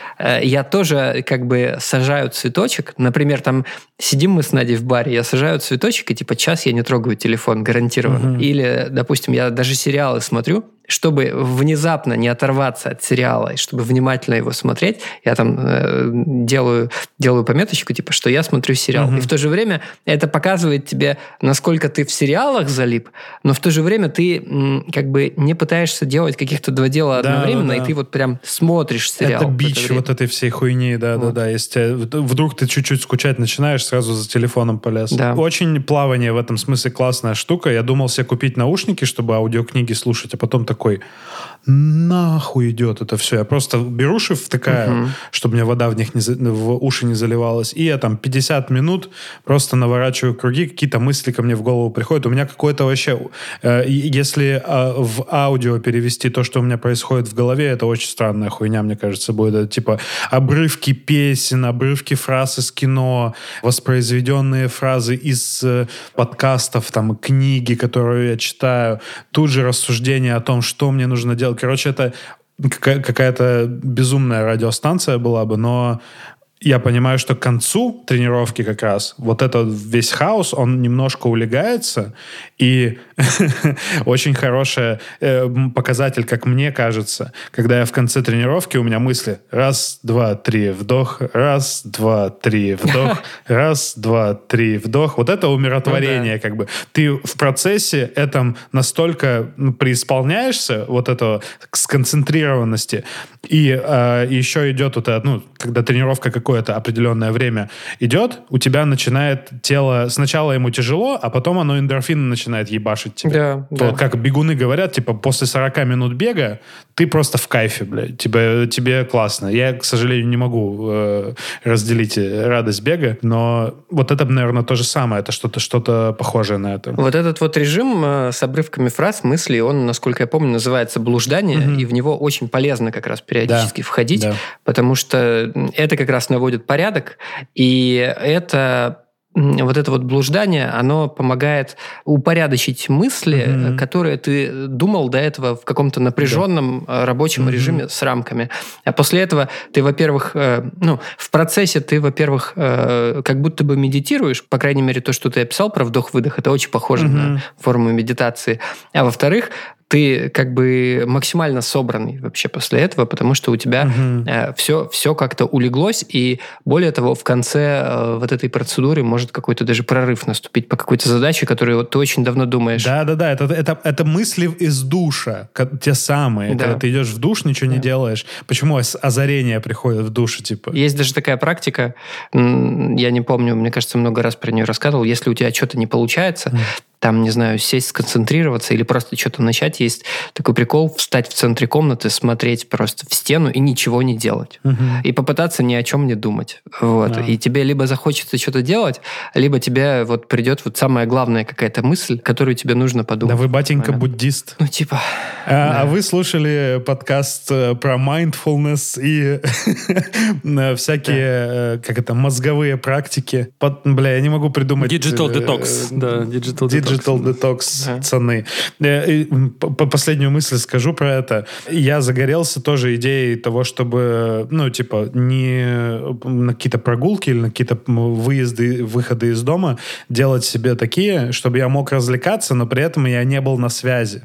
я тоже как бы сажаю цветочек. Например, там сидим мы с Надей в баре, я сажаю цветочек, и типа час я не трогаю телефон, гарантированно. Угу. Или, допустим, я даже сериалы смотрю, чтобы внезапно не оторваться от сериала и чтобы внимательно его смотреть, я там э, делаю, делаю пометочку, типа, что я смотрю сериал. Угу. И в то же время это показывает тебе, насколько ты в сериалах залип, но в то же время ты м, как бы не пытаешься делать каких-то два дела да, одновременно, да. и ты вот прям смотришь сериал. Это бич это вот этой всей хуйни, да-да-да. Если вдруг ты чуть-чуть скучать начинаешь, сразу за телефоном полез. Да. Очень плавание в этом смысле классная штука. Я думал себе купить наушники, чтобы аудиокниги слушать, а потом так такой, нахуй идет это все. Я просто беру шиф втыкаю, угу. чтобы мне вода в них не, в уши не заливалась. И я там 50 минут просто наворачиваю круги, какие-то мысли ко мне в голову приходят. У меня какое-то вообще... Э, если э, в аудио перевести то, что у меня происходит в голове, это очень странная хуйня, мне кажется, будет. Это, типа обрывки песен, обрывки фраз из кино, воспроизведенные фразы из э, подкастов, там, книги, которые я читаю. Тут же рассуждение о том, что мне нужно делать. Короче, это какая-то безумная радиостанция была бы, но я понимаю, что к концу тренировки как раз вот этот весь хаос, он немножко улегается, и очень хороший э, показатель, как мне кажется, когда я в конце тренировки, у меня мысли раз, два, три, вдох, раз, два, три, вдох, раз, два, три, вдох. Вот это умиротворение, Ну как бы. Ты в процессе этом настолько ну, преисполняешься, вот этого сконцентрированности, и э, еще идет вот это, ну, когда тренировка какое-то определенное время идет, у тебя начинает тело, сначала ему тяжело, а потом оно эндорфины начинает ебашить тебя. Да, То да. Вот как бегуны говорят, типа, после 40 минут бега ты просто в кайфе, блядь. Тебе, тебе классно. Я, к сожалению, не могу э, разделить э, радость бега, но вот это, наверное, то же самое. Это что-то что похожее на это. Вот этот вот режим э, с обрывками фраз, мыслей, он, насколько я помню, называется блуждание, Мгм. и в него очень полезно как раз периодически входить, Да. потому что это как раз наводит порядок, и это вот это вот блуждание, оно помогает упорядочить мысли, э, которые ты думал до этого в каком-то напряженном э, рабочем Мгм. режиме с рамками. А после этого ты, во-первых, э, ну, в процессе ты, во-первых, э, как будто бы медитируешь, по крайней мере, то, что ты описал про вдох-выдох, это очень похоже Мгм. на форму медитации. А во-вторых, ты как бы максимально собранный вообще после этого, потому что у тебя Мгм. все, все как-то улеглось, и более того, в конце э, вот этой процедуры может какой-то даже прорыв наступить по какой-то задаче, которую вот ты очень давно думаешь. Да-да-да, это, это, это мысли из душа, те самые. Да. Когда ты идешь в душ, ничего не Да. делаешь. Почему озарение приходит в душе, типа? Есть даже такая практика, я не помню, мне кажется, много раз про нее рассказывал, если у тебя что-то не получается, там, не знаю, сесть, сконцентрироваться или просто что-то начать, есть такой прикол встать в центре комнаты, смотреть просто в стену и ничего не делать. Мгм. И попытаться ни о чем не думать. Вот. Да. И тебе либо захочется что-то делать, либо тебе вот придет вот самая главная какая-то мысль, которую тебе нужно подумать. Да вы, батенька, буддист. Ну, типа... А, а вы слушали подкаст э, про mindfulness и всякие, э, как это, мозговые практики. Под- бля, я не могу придумать... Digital э, detox. Да, digital detox. Digital detox Да. цены. Э, по- по- Последнюю мысль скажу про это. Я загорелся тоже идеей того, чтобы, ну, типа, не на какие-то прогулки или на какие-то выезды, выходы из дома делать себе такие, чтобы я мог развлекаться, но при этом я не был на связи.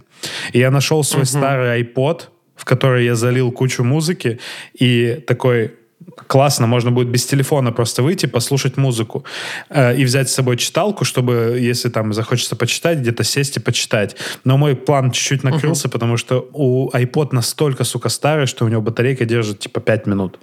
И я нашел свой старый iPod, в который я залил кучу музыки, и такой классно, можно будет без телефона просто выйти, послушать музыку э, и взять с собой читалку, чтобы, если там захочется почитать, где-то сесть и почитать. Но мой план чуть-чуть накрылся, потому что у iPod настолько, сука, старый, что у него батарейка держит типа 5 минут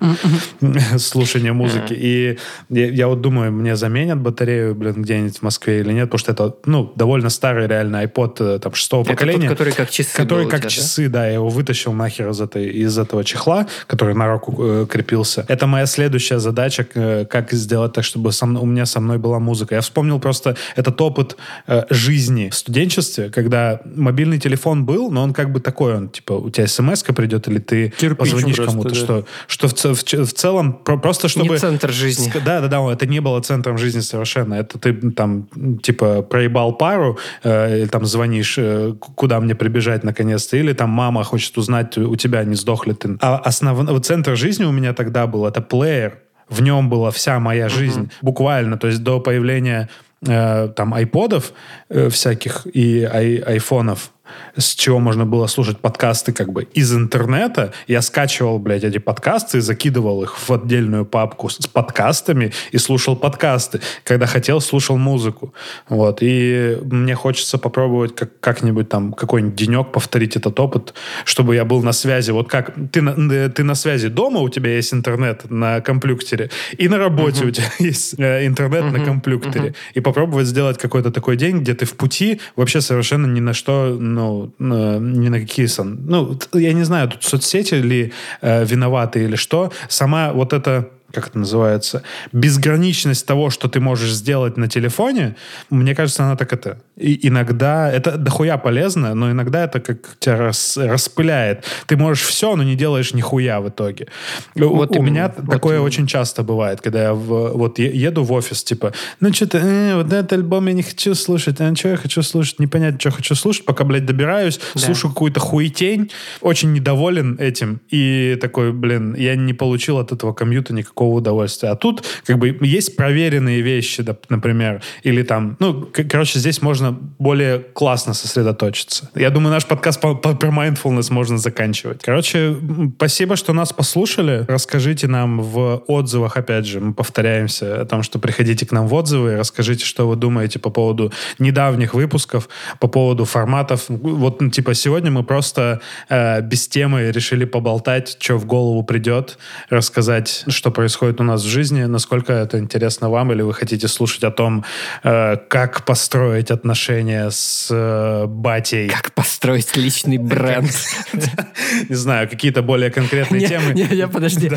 слушания музыки. И я, я вот думаю, мне заменят батарею, блин, где-нибудь в Москве или нет, потому что это, ну, довольно старый реально iPod э, там шестого Это поколения. тот, который как часы Который как тебя, да? часы, да? я его вытащил нахер из, этой, из этого чехла, который на руку э, крепился. Это моя следующая задача, э, как сделать так, чтобы со мной- у меня со мной была музыка. Я вспомнил просто этот опыт э, жизни в студенчестве, когда мобильный телефон был, но он как бы такой, он типа, у тебя смс придет, или ты Кирпич позвонишь просто, кому-то, да. что, что в, в в целом про- просто чтобы... Не центр жизни. Да, да, да, это не было центром жизни совершенно. Это ты там, типа, проебал пару, э, или там звонишь, э, куда мне прибежать наконец-то, или там мама хочет узнать у тебя, не сдохли ты. А основной центр жизни у меня тогда был, это плеер. В нем была вся моя жизнь. Буквально, то есть до появления э, там айподов э, всяких и ай- айфонов, с чего можно было слушать подкасты как бы из интернета. Я скачивал, блядь, эти подкасты и закидывал их в отдельную папку с подкастами и слушал подкасты. Когда хотел, слушал музыку. Вот. И мне хочется попробовать как- как-нибудь там какой-нибудь денек повторить этот опыт, чтобы я был на связи. Вот как ты на, э, ты на связи дома, у тебя есть интернет на компьютере, и на работе у тебя есть э, интернет на компьютере. И попробовать сделать какой-то такой день, где ты в пути вообще совершенно ни на что, ну, на- ни на какие... сон- Ну, я не знаю, тут соцсети ли э, виноваты или что. Сама вот эта как это называется, безграничность того, что ты можешь сделать на телефоне, мне кажется, она так это... И иногда... Это дохуя полезно, но иногда это как тебя рас- распыляет. Ты можешь все, но не делаешь нихуя в итоге. У- Вот у именно, меня вот такое именно. очень часто бывает, когда я в- вот еду в офис, типа, ну что-то, э, вот этот альбом я не хочу слушать, а что я хочу слушать, непонятно, что хочу слушать, пока, блядь, добираюсь, Да. слушаю какую-то хуетень, очень недоволен этим, и такой, блин, я не получил от этого комьюта никакого никакого удовольствия. А тут как бы есть проверенные вещи, например, или там, ну, короче, здесь можно более классно сосредоточиться. Я думаю, наш подкаст по- по- про mindfulness можно заканчивать. Короче, спасибо, что нас послушали. Расскажите нам в отзывах, опять же, мы повторяемся о том, что приходите к нам в отзывы, расскажите, что вы думаете по поводу недавних выпусков, по поводу форматов. Вот, ну, типа, сегодня мы просто э, без темы решили поболтать, что в голову придет, рассказать, что происходит у нас в жизни, насколько это интересно вам, или вы хотите слушать о том, э, как построить отношения с э, батей. Как построить личный бренд. Не знаю, какие-то более конкретные темы. не, подожди.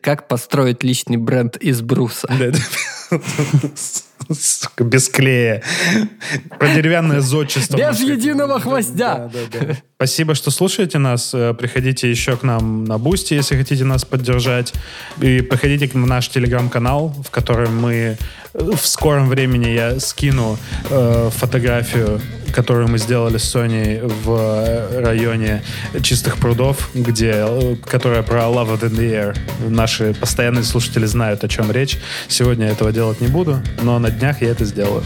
Как построить личный бренд из бруса? Сука, без клея. Про деревянное зодчество. Без единого гвоздя. да, да, да. Спасибо, что слушаете нас. Э, Приходите еще к нам на Boosty, если хотите нас поддержать. И приходите к наш телеграм-канал, в котором мы в скором времени я скину э, фотографию, которую мы сделали с Соней в районе Чистых прудов, где, э, которая про Love in the Air. Наши постоянные слушатели знают, о чем речь. Сегодня я этого делать не буду, но на днях я это сделаю.